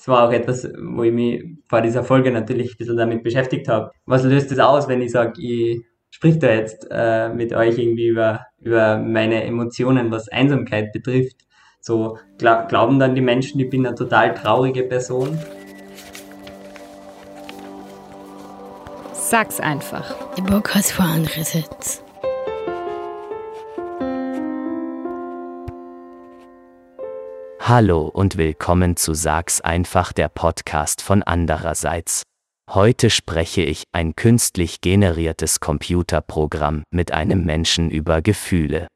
das war auch etwas, wo ich mich vor dieser Folge natürlich ein bisschen damit beschäftigt habe. Was löst das aus, wenn ich sage, ich sprich da jetzt äh, mit euch irgendwie über, über meine Emotionen, was Einsamkeit betrifft. So glaub, glauben dann die Menschen, ich bin eine total traurige Person. Sag's einfach. Der Bock hat vor andere Hallo und willkommen zu Sag's einfach der Podcast von andererseits. Heute spreche ich ein künstlich generiertes Computerprogramm mit einem Menschen über Gefühle.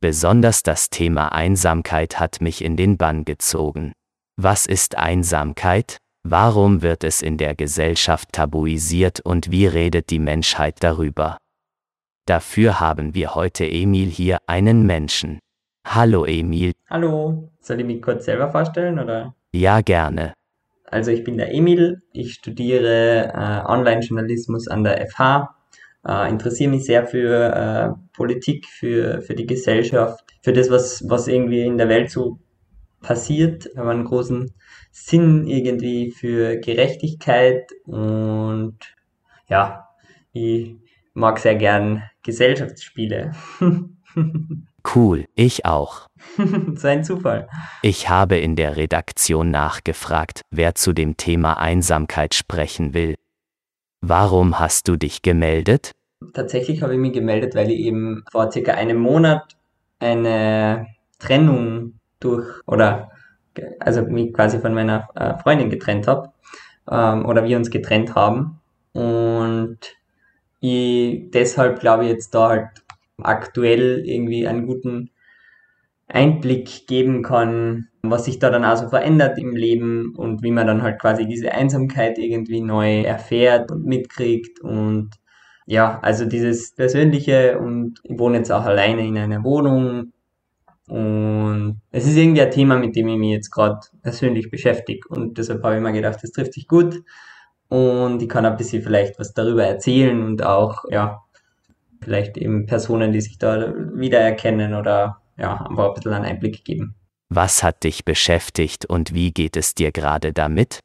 Besonders das Thema Einsamkeit hat mich in den Bann gezogen. Was ist Einsamkeit? Warum wird es in der Gesellschaft tabuisiert und wie redet die Menschheit darüber? Dafür haben wir heute Emil hier, einen Menschen. Hallo Emil. Hallo. Soll ich mich kurz selber vorstellen oder? Ja, gerne. Also ich bin der Emil, ich studiere äh, Online-Journalismus an der FH, äh, interessiere mich sehr für äh, Politik, für, für die Gesellschaft, für das, was, was irgendwie in der Welt so passiert. Ich habe einen großen Sinn irgendwie für Gerechtigkeit und ja, ich mag sehr gern Gesellschaftsspiele. Cool, ich auch. so ein Zufall. Ich habe in der Redaktion nachgefragt, wer zu dem Thema Einsamkeit sprechen will. Warum hast du dich gemeldet? Tatsächlich habe ich mich gemeldet, weil ich eben vor circa einem Monat eine Trennung durch oder also mich quasi von meiner äh, Freundin getrennt habe ähm, oder wir uns getrennt haben und ich deshalb glaube ich jetzt da halt aktuell irgendwie einen guten Einblick geben kann, was sich da dann also verändert im Leben und wie man dann halt quasi diese Einsamkeit irgendwie neu erfährt und mitkriegt und ja, also dieses Persönliche und ich wohne jetzt auch alleine in einer Wohnung und es ist irgendwie ein Thema, mit dem ich mich jetzt gerade persönlich beschäftige und deshalb habe ich mir gedacht, das trifft sich gut und ich kann ein bisschen vielleicht was darüber erzählen und auch, ja, vielleicht eben Personen, die sich da wiedererkennen oder ja, einfach ein bisschen einen Einblick geben. Was hat dich beschäftigt und wie geht es dir gerade damit?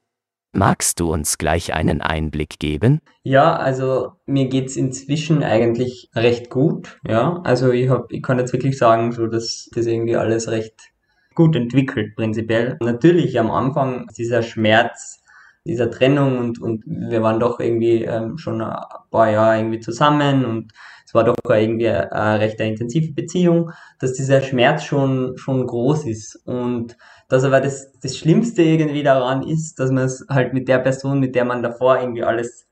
Magst du uns gleich einen Einblick geben? Ja, also mir geht es inzwischen eigentlich recht gut. Ja, also ich, hab, ich kann jetzt wirklich sagen, so dass das irgendwie alles recht gut entwickelt, prinzipiell. Natürlich am Anfang dieser Schmerz dieser Trennung und, und wir waren doch irgendwie ähm, schon ein paar Jahre irgendwie zusammen und es war doch irgendwie eine, recht intensive Beziehung, dass dieser Schmerz schon, schon groß ist. Und dass aber das, das Schlimmste irgendwie daran ist, dass man es halt mit der Person, mit der man davor irgendwie alles,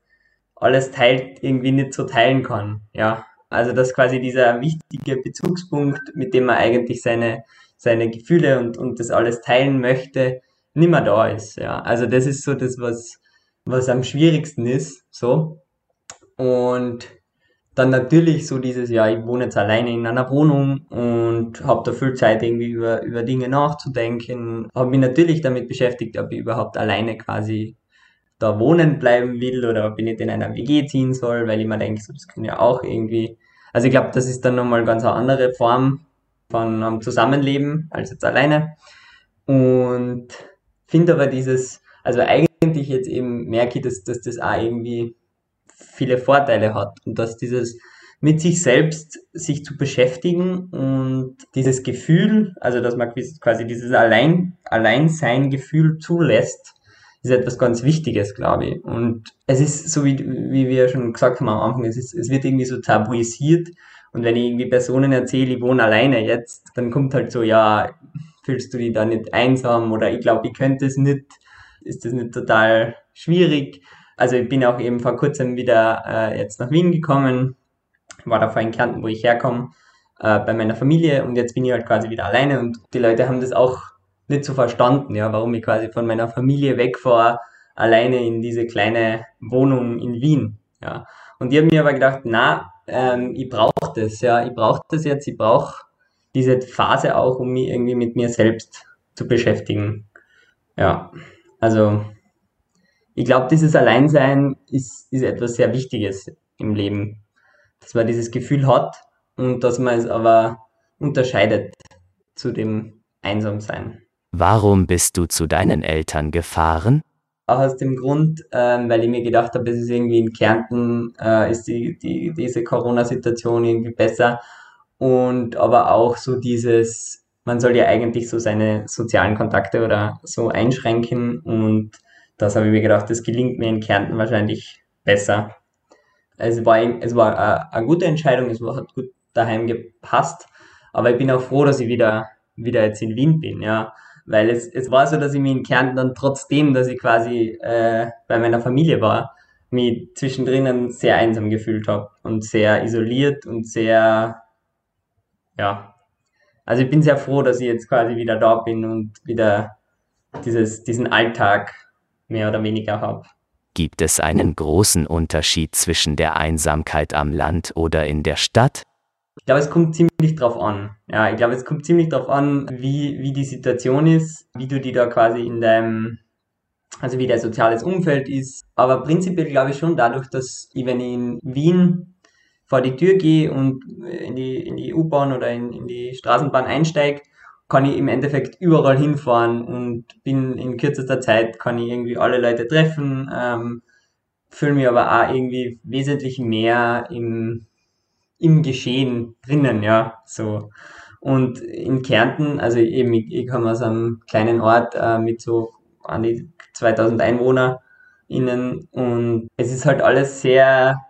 alles teilt, irgendwie nicht so teilen kann. Ja. Also dass quasi dieser wichtige Bezugspunkt, mit dem man eigentlich seine, seine Gefühle und, und das alles teilen möchte, nicht mehr da ist. Ja. Also das ist so das, was, was am schwierigsten ist. So. Und dann natürlich so dieses, ja, ich wohne jetzt alleine in einer Wohnung und habe da viel Zeit irgendwie über, über Dinge nachzudenken. Habe mich natürlich damit beschäftigt, ob ich überhaupt alleine quasi da wohnen bleiben will oder ob ich nicht in einer WG ziehen soll, weil ich mir denke, so, das können ja auch irgendwie. Also ich glaube, das ist dann nochmal ganz eine andere Form von um, Zusammenleben als jetzt alleine. Und finde aber dieses, also eigentlich jetzt eben merke ich, dass, dass das auch irgendwie viele Vorteile hat und dass dieses mit sich selbst sich zu beschäftigen und dieses Gefühl, also dass man quasi dieses Allein, Alleinsein-Gefühl zulässt, ist etwas ganz Wichtiges, glaube ich. Und es ist so, wie, wie wir schon gesagt haben am Anfang, es, ist, es wird irgendwie so tabuisiert. Und wenn ich irgendwie Personen erzähle, ich wohne alleine jetzt, dann kommt halt so, ja, fühlst du dich da nicht einsam oder ich glaube, ich könnte es nicht, ist das nicht total schwierig? Also ich bin auch eben vor kurzem wieder äh, jetzt nach Wien gekommen, war davor in Kärnten, wo ich herkomme, äh, bei meiner Familie und jetzt bin ich halt quasi wieder alleine und die Leute haben das auch nicht so verstanden, ja, warum ich quasi von meiner Familie wegfahre, alleine in diese kleine Wohnung in Wien, ja. Und die haben mir aber gedacht, na, ähm, ich brauche das, ja, ich brauche das jetzt, ich brauche diese Phase auch, um mich irgendwie mit mir selbst zu beschäftigen. Ja, also ich glaube, dieses Alleinsein ist, ist etwas sehr Wichtiges im Leben. Dass man dieses Gefühl hat und dass man es aber unterscheidet zu dem Einsamsein. Warum bist du zu deinen Eltern gefahren? Auch aus dem Grund, ähm, weil ich mir gedacht habe, es ist irgendwie in Kärnten, äh, ist die, die, diese Corona-Situation irgendwie besser. Und aber auch so dieses, man soll ja eigentlich so seine sozialen Kontakte oder so einschränken. Und das habe ich mir gedacht, das gelingt mir in Kärnten wahrscheinlich besser. Es war, es war eine, eine gute Entscheidung, es hat gut daheim gepasst. Aber ich bin auch froh, dass ich wieder, wieder jetzt in Wien bin, ja. Weil es, es war so, dass ich mich in Kärnten dann trotzdem, dass ich quasi äh, bei meiner Familie war, mich zwischendrin sehr einsam gefühlt habe und sehr isoliert und sehr, ja. Also ich bin sehr froh, dass ich jetzt quasi wieder da bin und wieder dieses, diesen Alltag mehr oder weniger habe. Gibt es einen großen Unterschied zwischen der Einsamkeit am Land oder in der Stadt? Ich glaube, es kommt ziemlich drauf an. Ja, ich glaube, es kommt ziemlich drauf an, wie, wie die Situation ist, wie du die da quasi in deinem, also wie dein soziales Umfeld ist. Aber prinzipiell glaube ich schon dadurch, dass ich, wenn ich in Wien vor die Tür gehe und in die, in die U-Bahn oder in, in die Straßenbahn einsteige, kann ich im Endeffekt überall hinfahren und bin in kürzester Zeit, kann ich irgendwie alle Leute treffen, ähm, fühle mich aber auch irgendwie wesentlich mehr im, im Geschehen drinnen, ja, so. Und in Kärnten, also eben, ich, ich komme aus einem kleinen Ort äh, mit so an die 2000 EinwohnerInnen und es ist halt alles sehr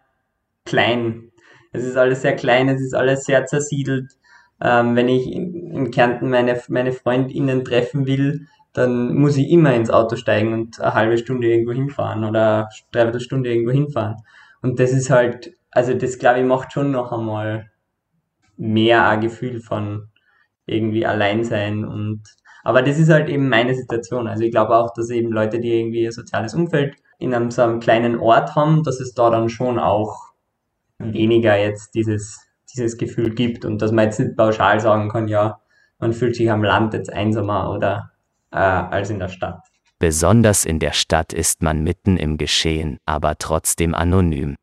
klein. Es ist alles sehr klein, es ist alles sehr zersiedelt. Ähm, wenn ich in, Kärnten meine, meine FreundInnen treffen will, dann muss ich immer ins Auto steigen und eine halbe Stunde irgendwo hinfahren oder dreiviertel Stunde irgendwo hinfahren. Und das ist halt, also das glaube ich macht schon noch einmal mehr ein Gefühl von irgendwie allein sein und aber das ist halt eben meine Situation. Also ich glaube auch, dass eben Leute, die irgendwie ein soziales Umfeld in einem so einem kleinen Ort haben, dass es da dann schon auch weniger jetzt dieses, dieses Gefühl gibt und dass man jetzt nicht pauschal sagen kann, ja, man fühlt sich am Land jetzt einsamer oder äh, als in der Stadt. Besonders in der Stadt ist man mitten im Geschehen, aber trotzdem anonym.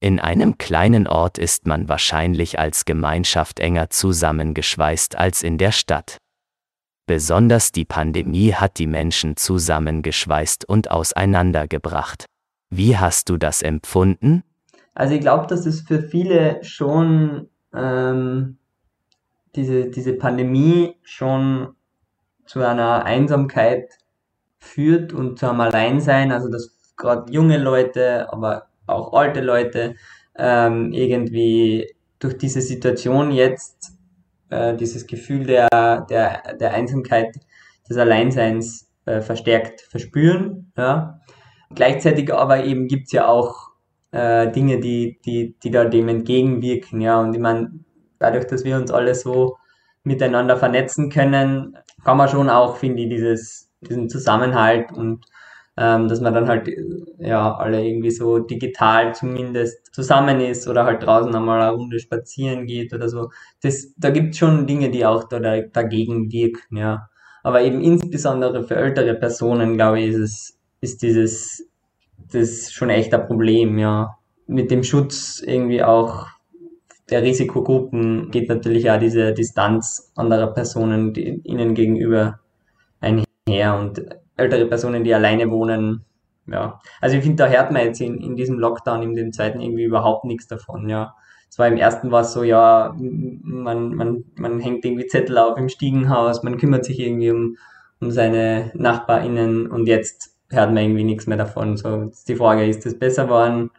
In einem kleinen Ort ist man wahrscheinlich als Gemeinschaft enger zusammengeschweißt als in der Stadt. Besonders die Pandemie hat die Menschen zusammengeschweißt und auseinandergebracht. Wie hast du das empfunden? Also ich glaube, dass es für viele schon ähm, diese, diese Pandemie schon zu einer Einsamkeit führt und zu einem Alleinsein, also dass gerade junge Leute, aber auch alte Leute ähm, irgendwie durch diese Situation jetzt äh, dieses Gefühl der, der, der Einsamkeit, des Alleinseins äh, verstärkt verspüren. Ja. Gleichzeitig aber eben gibt's ja auch äh, Dinge, die, die, die da dem entgegenwirken. Ja. Und ich meine, dadurch, dass wir uns alle so miteinander vernetzen können, kann man schon auch, finde ich, dieses, diesen Zusammenhalt und ähm, dass man dann halt ja alle irgendwie so digital zumindest zusammen ist oder halt draußen einmal eine Runde spazieren geht oder so. Das, da gibt schon Dinge, die auch da, dagegen wirken, ja. Aber eben insbesondere für ältere Personen, glaube ich, ist es, ist dieses, das schon echt ein Problem, ja. Mit dem Schutz irgendwie auch der Risikogruppen geht natürlich auch diese Distanz anderer Personen die, ihnen gegenüber einher und ältere Personen, die alleine wohnen. Ja, also ich finde, da hört man jetzt in, in diesem Lockdown, in dem zweiten irgendwie überhaupt nichts davon, ja. Zwar im ersten war es so, ja, man, man, man hängt irgendwie Zettel auf im Stiegenhaus, man kümmert sich irgendwie um, um seine NachbarInnen und jetzt hört man irgendwie nichts mehr davon. So, die Frage, ist es besser geworden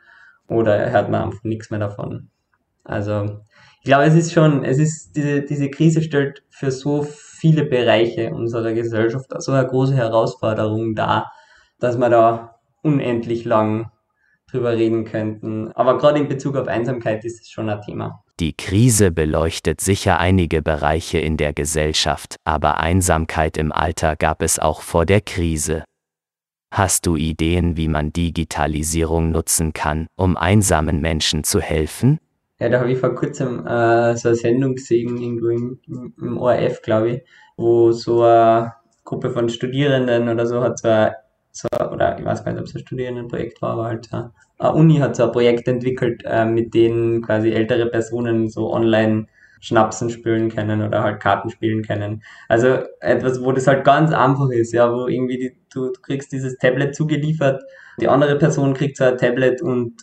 oder hört man einfach nichts mehr davon? Also, ich glaube, es ist schon, es ist, diese, diese Krise stellt für so viele Bereiche unserer Gesellschaft so eine große Herausforderung dar, dass wir da unendlich lang drüber reden könnten. Aber gerade in Bezug auf Einsamkeit ist es schon ein Thema. Die Krise beleuchtet sicher einige Bereiche in der Gesellschaft, aber Einsamkeit im Alter gab es auch vor der Krise. Hast du Ideen, wie man Digitalisierung nutzen kann, um einsamen Menschen zu helfen? Ja, da habe ich vor kurzem äh, so eine Sendung gesehen, irgendwo im, im ORF, glaube ich, wo so eine Gruppe von Studierenden oder so hat so, ein, so oder ich weiß gar nicht, ob es ein Studierendenprojekt war, aber halt eine Uni hat so ein Projekt entwickelt, äh, mit denen quasi ältere Personen so online Schnapsen spielen können oder halt Karten spielen können. Also etwas, wo das halt ganz einfach ist, ja, wo irgendwie die, du, du kriegst dieses Tablet zugeliefert, die andere Person kriegt so ein Tablet und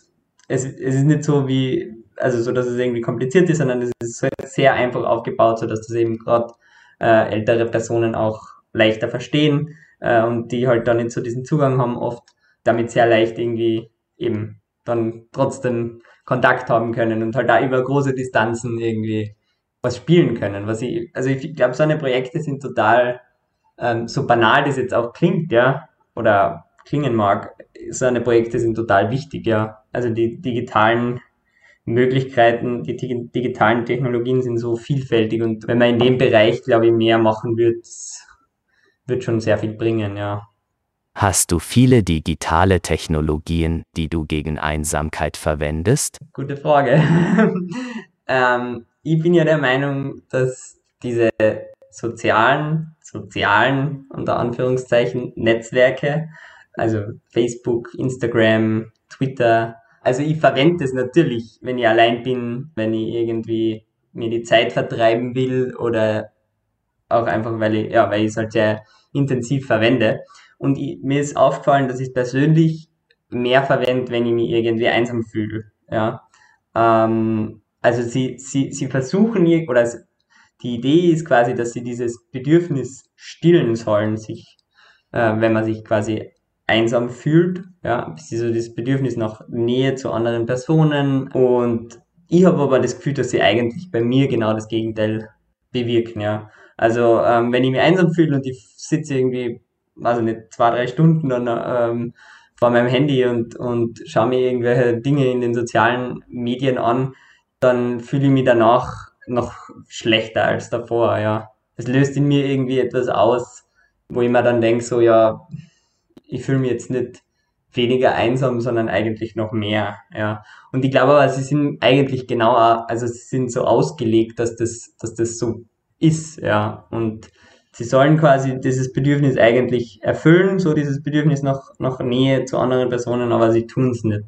es, es ist nicht so wie, also so, dass es irgendwie kompliziert ist, sondern es ist sehr einfach aufgebaut, so dass das eben gerade äh, ältere Personen auch leichter verstehen äh, und die halt dann nicht so diesen Zugang haben, oft damit sehr leicht irgendwie eben dann trotzdem Kontakt haben können und halt da über große Distanzen irgendwie was spielen können. Was ich, also ich glaube, so eine Projekte sind total, ähm, so banal das jetzt auch klingt, ja, oder klingen mag, so eine Projekte sind total wichtig, ja. Also die digitalen Möglichkeiten, die digitalen Technologien sind so vielfältig und wenn man in dem Bereich, glaube ich, mehr machen wird, wird schon sehr viel bringen, ja. Hast du viele digitale Technologien, die du gegen Einsamkeit verwendest? Gute Frage. ähm, ich bin ja der Meinung, dass diese sozialen, sozialen, unter Anführungszeichen, Netzwerke, also Facebook, Instagram, Twitter, also ich verwende es natürlich, wenn ich allein bin, wenn ich irgendwie mir die Zeit vertreiben will oder auch einfach, weil ich, ja, weil ich es halt sehr intensiv verwende. Und ich, mir ist aufgefallen, dass ich es persönlich mehr verwende, wenn ich mich irgendwie einsam fühle. Ja. Ähm, also sie, sie, sie versuchen, oder die Idee ist quasi, dass sie dieses Bedürfnis stillen sollen, sich, äh, wenn man sich quasi einsam fühlt, ja, sie so das Bedürfnis nach Nähe zu anderen Personen und ich habe aber das Gefühl, dass sie eigentlich bei mir genau das Gegenteil bewirken, ja. Also ähm, wenn ich mich einsam fühle und ich sitze irgendwie, also nicht zwei, drei Stunden dann ähm, vor meinem Handy und, und schaue mir irgendwelche Dinge in den sozialen Medien an, dann fühle ich mich danach noch schlechter als davor, ja. Es löst in mir irgendwie etwas aus, wo ich mir dann denke, so, ja, ich fühle mich jetzt nicht weniger einsam, sondern eigentlich noch mehr, ja. Und ich glaube aber, sie sind eigentlich genau, also sie sind so ausgelegt, dass das, dass das so ist, ja. Und sie sollen quasi dieses Bedürfnis eigentlich erfüllen, so dieses Bedürfnis nach, nach Nähe zu anderen Personen, aber sie tun es nicht.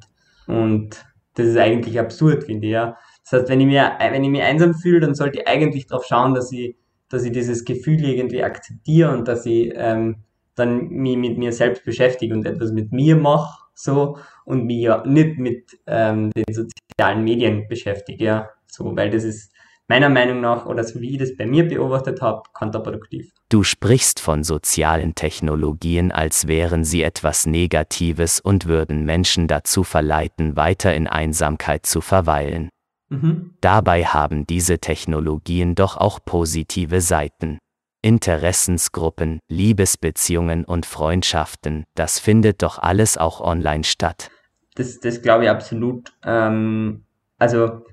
Und das ist eigentlich absurd, finde ich, ja. Das heißt, wenn ich, mir, wenn ich mich einsam fühle, dann sollte ich eigentlich darauf schauen, dass ich, dass ich dieses Gefühl irgendwie akzeptiere und dass ich ähm, dann mich mit mir selbst beschäftige und etwas mit mir mache, so, und mich ja nicht mit ähm, den sozialen Medien beschäftige, ja, so, weil das ist meiner Meinung nach, oder so wie ich das bei mir beobachtet habe, kontraproduktiv. Du sprichst von sozialen Technologien, als wären sie etwas Negatives und würden Menschen dazu verleiten, weiter in Einsamkeit zu verweilen. Mhm. Dabei haben diese Technologien doch auch positive Seiten. Interessensgruppen, Liebesbeziehungen und Freundschaften, das findet doch alles auch online statt. Das, das glaube ich absolut. Ähm, also,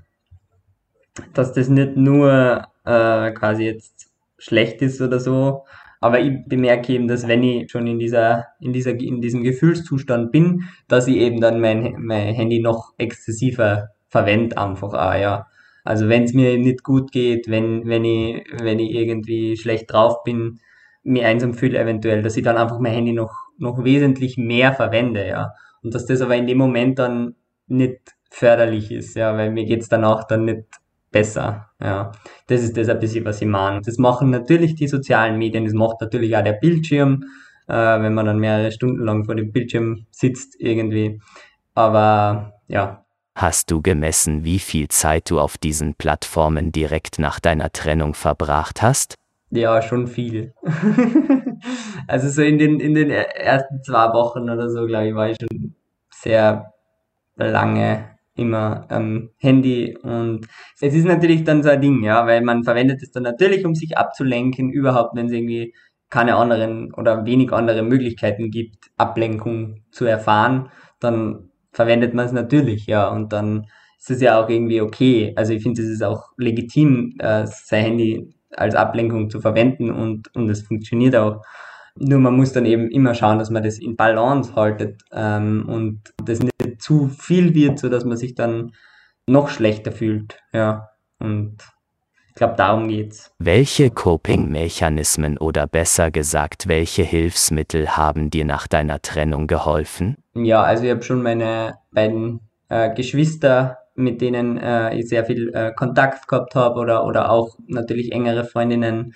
dass das nicht nur äh, quasi jetzt schlecht ist oder so, aber ich bemerke eben, dass wenn ich schon in dieser, in dieser, in diesem Gefühlszustand bin, dass ich eben dann mein, mein Handy noch exzessiver verwende einfach auch, ja. Also wenn es mir nicht gut geht, wenn, wenn ich, wenn ich irgendwie schlecht drauf bin, mir einsam fühle eventuell, dass ich dann einfach mein Handy noch, noch wesentlich mehr verwende, ja. Und dass das aber in dem Moment dann nicht förderlich ist, ja, weil mir geht's danach dann nicht besser, ja. Das ist das ein bisschen, was ich meine. Das machen natürlich die sozialen Medien, das macht natürlich auch der Bildschirm, äh, wenn man dann mehrere Stunden lang vor dem Bildschirm sitzt irgendwie. Aber ja, Hast du gemessen, wie viel Zeit du auf diesen Plattformen direkt nach deiner Trennung verbracht hast? Ja, schon viel. also so in den, in den ersten zwei Wochen oder so, glaube ich, war ich schon sehr lange immer am Handy und es ist natürlich dann so ein Ding, ja, weil man verwendet es dann natürlich, um sich abzulenken, überhaupt, wenn es irgendwie keine anderen oder wenig andere Möglichkeiten gibt, Ablenkung zu erfahren, dann verwendet man es natürlich, ja. Und dann ist es ja auch irgendwie okay. Also ich finde, es ist auch legitim, äh, sein Handy als Ablenkung zu verwenden und, und es funktioniert auch. Nur man muss dann eben immer schauen, dass man das in Balance haltet ähm, und das nicht zu viel wird, so dass man sich dann noch schlechter fühlt. Ja. Und ich glaube, darum geht's. Welche Coping-Mechanismen oder besser gesagt, welche Hilfsmittel haben dir nach deiner Trennung geholfen? Ja, also ich habe schon meine beiden äh, Geschwister mit denen äh, ich sehr viel äh, Kontakt gehabt habe oder, oder auch natürlich engere Freundinnen,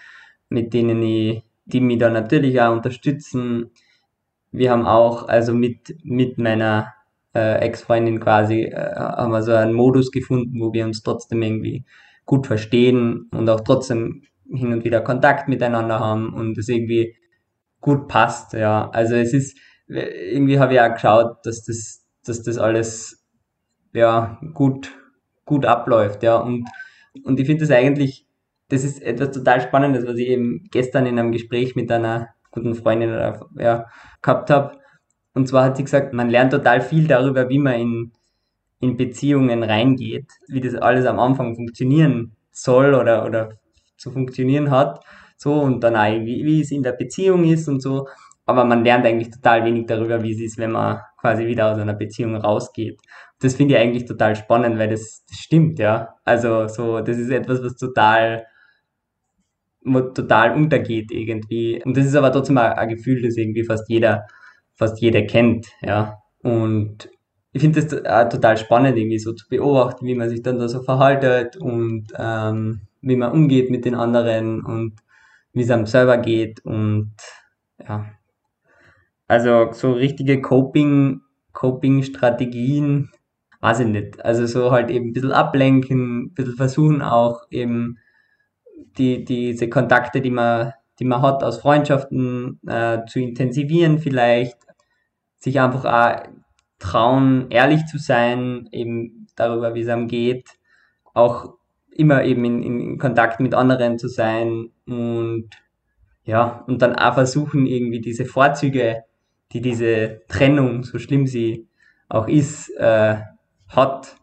mit denen ich, die mich da natürlich auch unterstützen. Wir haben auch, also mit, mit meiner äh, Ex-Freundin quasi, äh, haben wir so einen Modus gefunden, wo wir uns trotzdem irgendwie gut verstehen und auch trotzdem hin und wieder Kontakt miteinander haben und es irgendwie gut passt, ja. Also es ist, irgendwie habe ich auch geschaut, dass das, dass das alles, ja, gut, gut abläuft, ja. Und, und ich finde das eigentlich, das ist etwas total Spannendes, was ich eben gestern in einem Gespräch mit einer guten Freundin ja, gehabt habe. Und zwar hat sie gesagt, man lernt total viel darüber, wie man in, in Beziehungen reingeht, wie das alles am Anfang funktionieren soll oder, oder zu funktionieren hat. So, und dann auch, wie, wie es in der Beziehung ist und so. Aber man lernt eigentlich total wenig darüber, wie es ist, wenn man quasi wieder aus einer Beziehung rausgeht. Das finde ich eigentlich total spannend, weil das, das stimmt, ja. Also, so, das ist etwas, was total, total untergeht irgendwie. Und das ist aber trotzdem ein, Gefühl, das irgendwie fast jeder, fast jeder kennt, ja. Und ich finde das auch total spannend, irgendwie so zu beobachten, wie man sich dann da so verhaltet und ähm, wie man umgeht mit den anderen und wie es einem selber geht und ja. Also so richtige Coping, Coping-Strategien, weiß ich nicht. Also so halt eben ein bisschen ablenken, ein bisschen versuchen auch eben die, diese Kontakte, die man, die man hat aus Freundschaften äh, zu intensivieren vielleicht, sich einfach auch trauen, ehrlich zu sein, eben darüber, wie es einem geht, auch immer eben in, in Kontakt mit anderen zu sein und ja, und dann auch versuchen, irgendwie diese Vorzüge, die diese Trennung, so schlimm sie auch ist, äh, hat,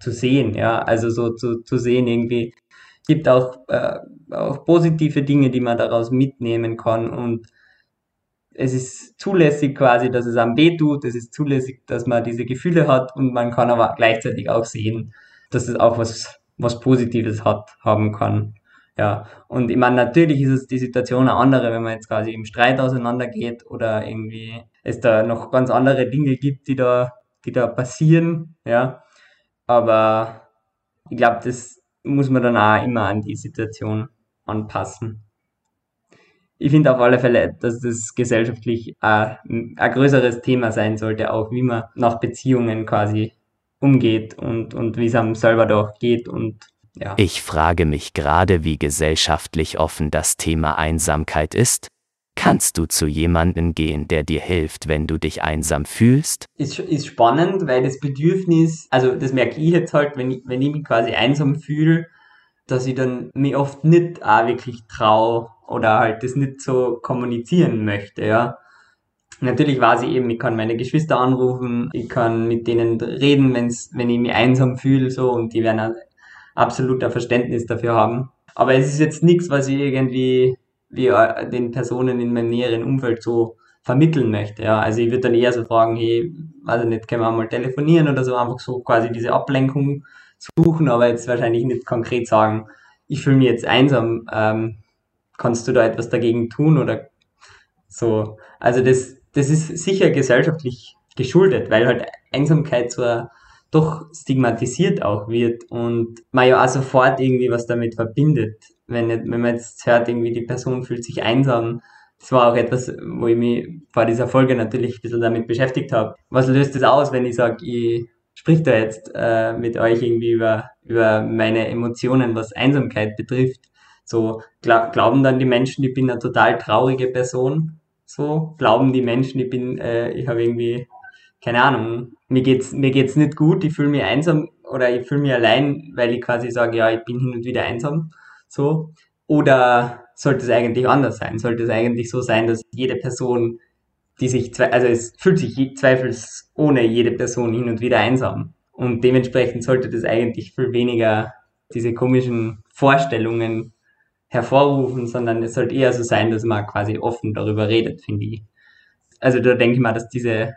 zu sehen. Ja, also so zu, zu sehen, irgendwie gibt auch, äh, auch positive Dinge, die man daraus mitnehmen kann und es ist zulässig quasi, dass es am weh tut, es ist zulässig, dass man diese Gefühle hat und man kann aber gleichzeitig auch sehen, dass es auch was was Positives hat, haben kann. Ja, und ich meine, natürlich ist es die Situation eine andere, wenn man jetzt quasi im Streit auseinandergeht oder irgendwie es da noch ganz andere Dinge gibt, die da, die da passieren, ja. Aber ich glaube, das muss man dann auch immer an die Situation anpassen. Ich finde auf alle Fälle, dass das gesellschaftlich ein, ein größeres Thema sein sollte, auch wie man nach Beziehungen quasi umgeht und, und wie es einem selber doch geht und ja. Ich frage mich gerade, wie gesellschaftlich offen das Thema Einsamkeit ist. Kannst du zu jemandem gehen, der dir hilft, wenn du dich einsam fühlst? Ist, ist spannend, weil das Bedürfnis, also das merke ich jetzt halt, wenn ich, wenn ich mich quasi einsam fühle, dass ich dann mich oft nicht auch wirklich traue oder halt das nicht so kommunizieren möchte, ja. Natürlich weiß ich eben, ich kann meine Geschwister anrufen, ich kann mit denen reden, wenn's, wenn ich mich einsam fühle, so, und die werden ein absoluter Verständnis dafür haben. Aber es ist jetzt nichts, was ich irgendwie wie äh, den Personen in meinem näheren Umfeld so vermitteln möchte. Ja, also ich würde dann eher so fragen, hey, weiß ich nicht, können wir mal telefonieren oder so, einfach so quasi diese Ablenkung suchen, aber jetzt wahrscheinlich nicht konkret sagen, ich fühle mich jetzt einsam, ähm, kannst du da etwas dagegen tun oder so. Also das, das ist sicher gesellschaftlich geschuldet, weil halt Einsamkeit so doch stigmatisiert auch wird und man ja auch sofort irgendwie was damit verbindet. Wenn, wenn man jetzt hört, irgendwie die Person fühlt sich einsam, das war auch etwas, wo ich mich vor dieser Folge natürlich ein bisschen damit beschäftigt habe. Was löst das aus, wenn ich sage, ich sprich da jetzt äh, mit euch irgendwie über, über meine Emotionen, was Einsamkeit betrifft? So glaub, glauben dann die Menschen, ich bin eine total traurige Person so glauben die Menschen, ich bin, äh, ich habe irgendwie, keine Ahnung, mir geht's, mir geht's nicht gut, ich fühle mich einsam oder ich fühle mich allein, weil ich quasi sage, ja, ich bin hin und wieder einsam, so. Oder sollte es eigentlich anders sein? Sollte es eigentlich so sein, dass jede Person, die sich, also es fühlt sich zweifelsohne jede Person hin und wieder einsam. Und dementsprechend sollte das eigentlich viel weniger diese komischen Vorstellungen hervorrufen, sondern es sollte eher so sein, dass man quasi offen darüber redet, finde ich. Also da denke ich mal, dass diese,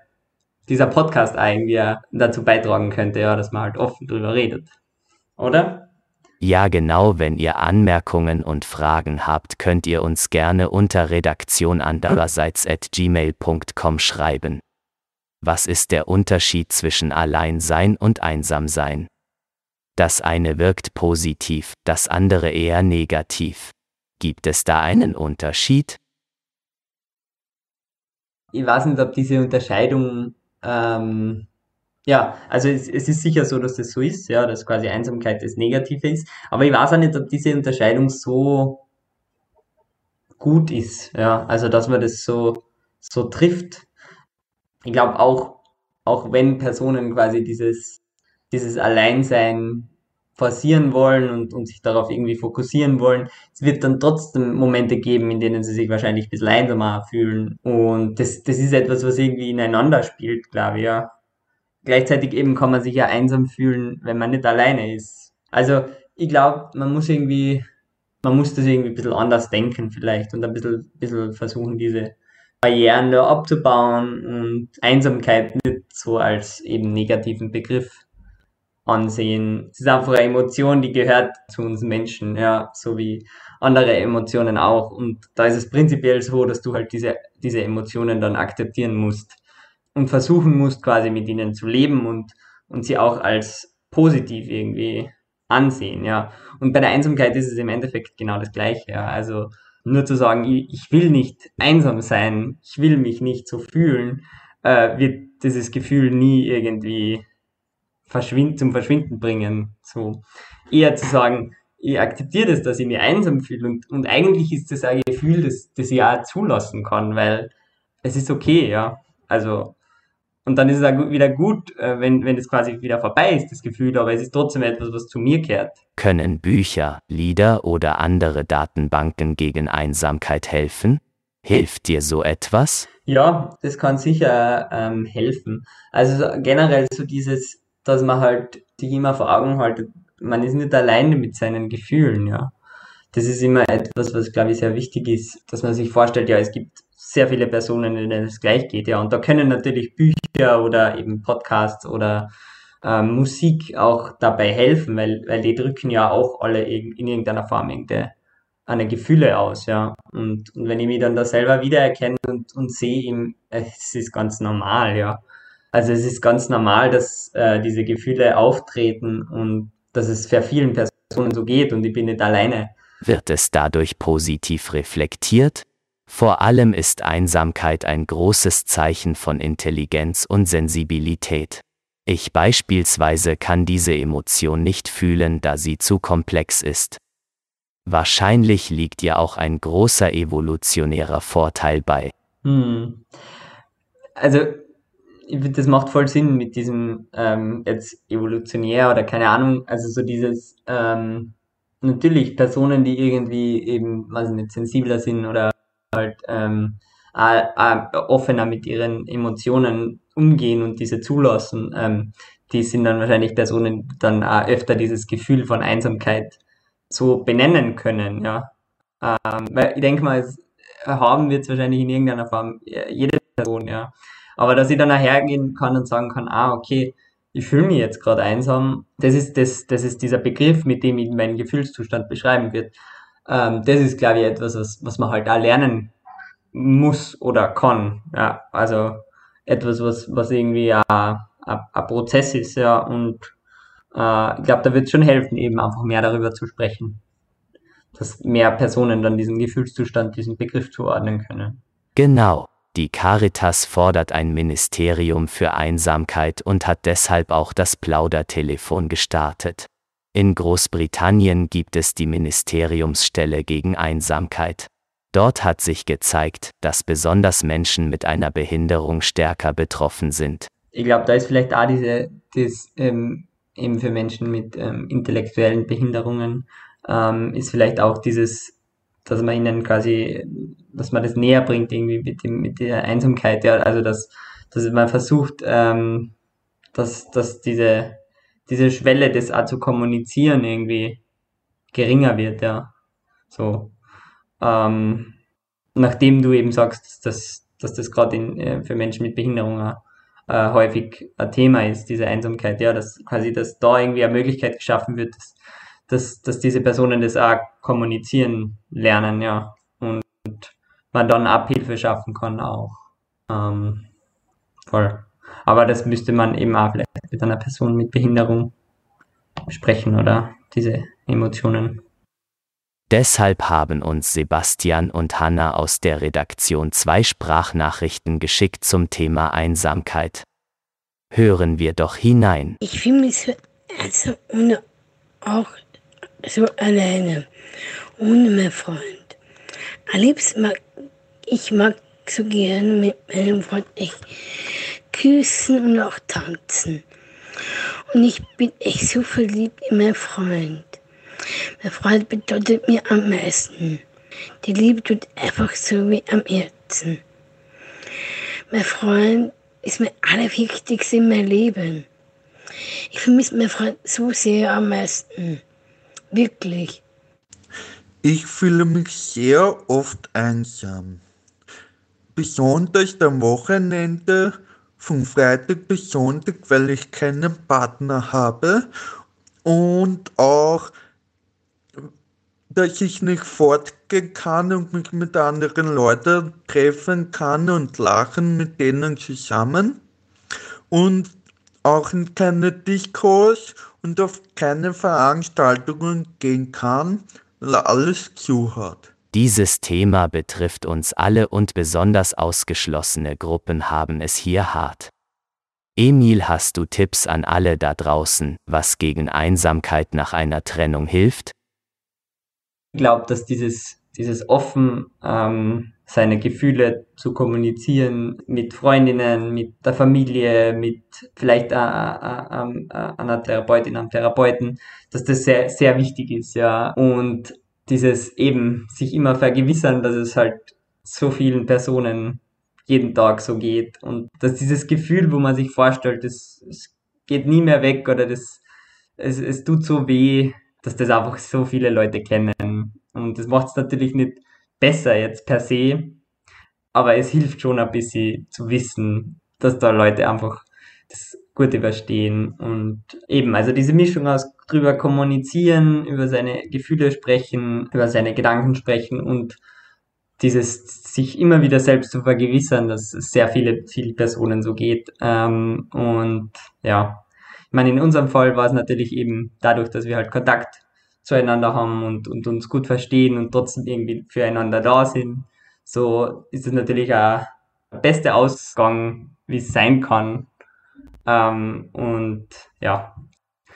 dieser Podcast irgendwie dazu beitragen könnte, ja, dass man halt offen darüber redet. Oder? Ja, genau, wenn ihr Anmerkungen und Fragen habt, könnt ihr uns gerne unter redaktion andererseits at gmail.com schreiben. Was ist der Unterschied zwischen Alleinsein und Einsamsein? Das eine wirkt positiv, das andere eher negativ. Gibt es da einen Unterschied? Ich weiß nicht, ob diese Unterscheidung, ähm, ja, also es, es ist sicher so, dass das so ist, ja, dass quasi Einsamkeit das Negative ist, aber ich weiß auch nicht, ob diese Unterscheidung so gut ist, ja, also dass man das so, so trifft. Ich glaube auch, auch wenn Personen quasi dieses, dieses Alleinsein forcieren wollen und, und sich darauf irgendwie fokussieren wollen. Es wird dann trotzdem Momente geben, in denen sie sich wahrscheinlich ein bisschen einsamer fühlen. Und das, das ist etwas, was irgendwie ineinander spielt, glaube ich, ja. Gleichzeitig eben kann man sich ja einsam fühlen, wenn man nicht alleine ist. Also ich glaube, man muss irgendwie, man muss das irgendwie ein bisschen anders denken vielleicht und ein bisschen, bisschen versuchen, diese Barrieren da abzubauen und Einsamkeit nicht so als eben negativen Begriff ansehen. Es ist einfach eine Emotion, die gehört zu uns Menschen, ja, so wie andere Emotionen auch. Und da ist es prinzipiell so, dass du halt diese, diese Emotionen dann akzeptieren musst und versuchen musst, quasi mit ihnen zu leben und, und sie auch als positiv irgendwie ansehen, ja. Und bei der Einsamkeit ist es im Endeffekt genau das Gleiche, ja. Also nur zu sagen, ich, ich will nicht einsam sein, ich will mich nicht so fühlen, äh, wird dieses Gefühl nie irgendwie verschwind zum Verschwinden bringen. So eher zu sagen, ich akzeptiere das, dass ich mich einsam fühle und, und eigentlich ist das ein Gefühl, das, das ich auch zulassen kann, weil es ist okay, ja. Also und dann ist es auch wieder gut, äh, wenn, wenn es quasi wieder vorbei ist, das Gefühl, aber es ist trotzdem etwas, was zu mir kehrt. Können Bücher, Lieder oder andere Datenbanken gegen Einsamkeit helfen? Hilft dir so etwas? Ja, das kann sicher ähm, helfen. Also generell so dieses dass man halt sich immer vor Augen haltet, man ist nicht alleine mit seinen Gefühlen, ja. Das ist immer etwas, was, glaube ich, sehr wichtig ist, dass man sich vorstellt, ja, es gibt sehr viele Personen, denen es gleich geht, ja. Und da können natürlich Bücher oder eben Podcasts oder äh, Musik auch dabei helfen, weil, weil die drücken ja auch alle in, in irgendeiner Form irgendeine eine Gefühle aus, ja. Und, und wenn ich mich dann da selber wiedererkenne und, und sehe, es ist ganz normal, ja. Also es ist ganz normal, dass äh, diese Gefühle auftreten und dass es für vielen Personen so geht und ich bin nicht alleine. Wird es dadurch positiv reflektiert? Vor allem ist Einsamkeit ein großes Zeichen von Intelligenz und Sensibilität. Ich beispielsweise kann diese Emotion nicht fühlen, da sie zu komplex ist. Wahrscheinlich liegt ihr auch ein großer evolutionärer Vorteil bei. Hm. Also das macht voll Sinn mit diesem ähm, jetzt evolutionär oder keine Ahnung, also so dieses ähm, natürlich Personen, die irgendwie eben, weiß ich nicht, sensibler sind oder halt ähm, äh, äh, offener mit ihren Emotionen umgehen und diese zulassen, ähm, die sind dann wahrscheinlich Personen, die dann auch öfter dieses Gefühl von Einsamkeit so benennen können, ja. Ähm, weil ich denke mal, es haben wir es wahrscheinlich in irgendeiner Form jede Person, ja. Aber dass ich dann hergehen kann und sagen kann, ah, okay, ich fühle mich jetzt gerade einsam, das ist, das, das ist dieser Begriff, mit dem ich meinen Gefühlszustand beschreiben wird. Ähm, das ist, glaube ich, etwas, was, was man halt auch lernen muss oder kann. Ja, also etwas, was, was irgendwie ein, ein, Prozess ist, ja, und äh, ich glaube, da wird es schon helfen, eben einfach mehr darüber zu sprechen. Dass mehr Personen dann diesen Gefühlszustand, diesen Begriff zuordnen können. Genau. Die Caritas fordert ein Ministerium für Einsamkeit und hat deshalb auch das Plaudertelefon gestartet. In Großbritannien gibt es die Ministeriumsstelle gegen Einsamkeit. Dort hat sich gezeigt, dass besonders Menschen mit einer Behinderung stärker betroffen sind. Ich glaube, da ist vielleicht auch diese, das, ähm, eben für Menschen mit ähm, intellektuellen Behinderungen, ähm, ist vielleicht auch dieses dass man ihnen quasi, dass man das näher bringt irgendwie mit dem, mit der Einsamkeit, ja, also dass, dass man versucht, ähm, dass, dass diese, diese Schwelle, das auch zu kommunizieren irgendwie geringer wird, ja. So. Ähm, nachdem du eben sagst, dass, dass das gerade äh, für Menschen mit Behinderung äh, häufig ein Thema ist, diese Einsamkeit, ja, dass quasi, dass da irgendwie eine Möglichkeit geschaffen wird, dass, dass, dass diese Personen das auch kommunizieren lernen, ja. Und man dann Abhilfe schaffen kann auch. Ähm, voll. Aber das müsste man eben auch vielleicht mit einer Person mit Behinderung sprechen oder diese Emotionen. Deshalb haben uns Sebastian und Hanna aus der Redaktion zwei Sprachnachrichten geschickt zum Thema Einsamkeit. Hören wir doch hinein. Ich fühle mich so einsam und auch so alleine, ohne meinen Freund. Am liebsten mag ich mag so gerne mit meinem Freund echt küssen und auch tanzen. Und ich bin echt so verliebt in meinen Freund. Mein Freund bedeutet mir am meisten. Die Liebe tut einfach so wie am Herzen. Mein Freund ist mir allerwichtigste in meinem Leben. Ich vermisse meinen Freund so sehr am meisten. Wirklich. Ich fühle mich sehr oft einsam. Besonders am Wochenende, von Freitag bis Sonntag, weil ich keinen Partner habe und auch dass ich nicht fortgehen kann und mich mit anderen Leuten treffen kann und lachen mit denen zusammen. Und auch in keine Diskos und auf keine Veranstaltungen gehen kann, weil alles zu hat. Dieses Thema betrifft uns alle und besonders ausgeschlossene Gruppen haben es hier hart. Emil, hast du Tipps an alle da draußen, was gegen Einsamkeit nach einer Trennung hilft? Ich glaube, dass dieses, dieses offen ähm, seine Gefühle zu kommunizieren mit Freundinnen, mit der Familie, mit vielleicht einer Therapeutin, einem Therapeuten, dass das sehr, sehr wichtig ist, ja. Und dieses eben sich immer vergewissern, dass es halt so vielen Personen jeden Tag so geht und dass dieses Gefühl, wo man sich vorstellt, das geht nie mehr weg oder das, es, es tut so weh, dass das einfach so viele Leute kennen. Und das macht es natürlich nicht besser jetzt per se, aber es hilft schon ein bisschen zu wissen, dass da Leute einfach das gut überstehen und eben, also diese Mischung aus drüber kommunizieren, über seine Gefühle sprechen, über seine Gedanken sprechen und dieses sich immer wieder selbst zu vergewissern, dass es sehr viele, viele Personen so geht. Ähm, und ja, ich meine, in unserem Fall war es natürlich eben dadurch, dass wir halt Kontakt zueinander haben und, und uns gut verstehen und trotzdem irgendwie füreinander da sind. So ist es natürlich auch der beste Ausgang, wie es sein kann. Ähm, und ja,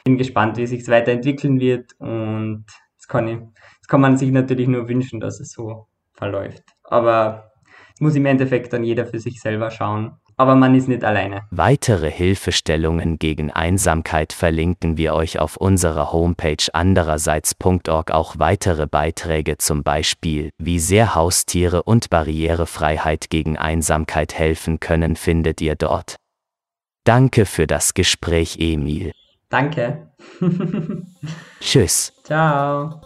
bin gespannt, wie es sich weiterentwickeln wird und das kann, ich, das kann man sich natürlich nur wünschen, dass es so verläuft. Aber es muss im Endeffekt dann jeder für sich selber schauen. Aber man ist nicht alleine. Weitere Hilfestellungen gegen Einsamkeit verlinken wir euch auf unserer Homepage andererseits.org. Auch weitere Beiträge zum Beispiel, wie sehr Haustiere und Barrierefreiheit gegen Einsamkeit helfen können, findet ihr dort. Danke für das Gespräch, Emil. Danke. Tschüss. Ciao.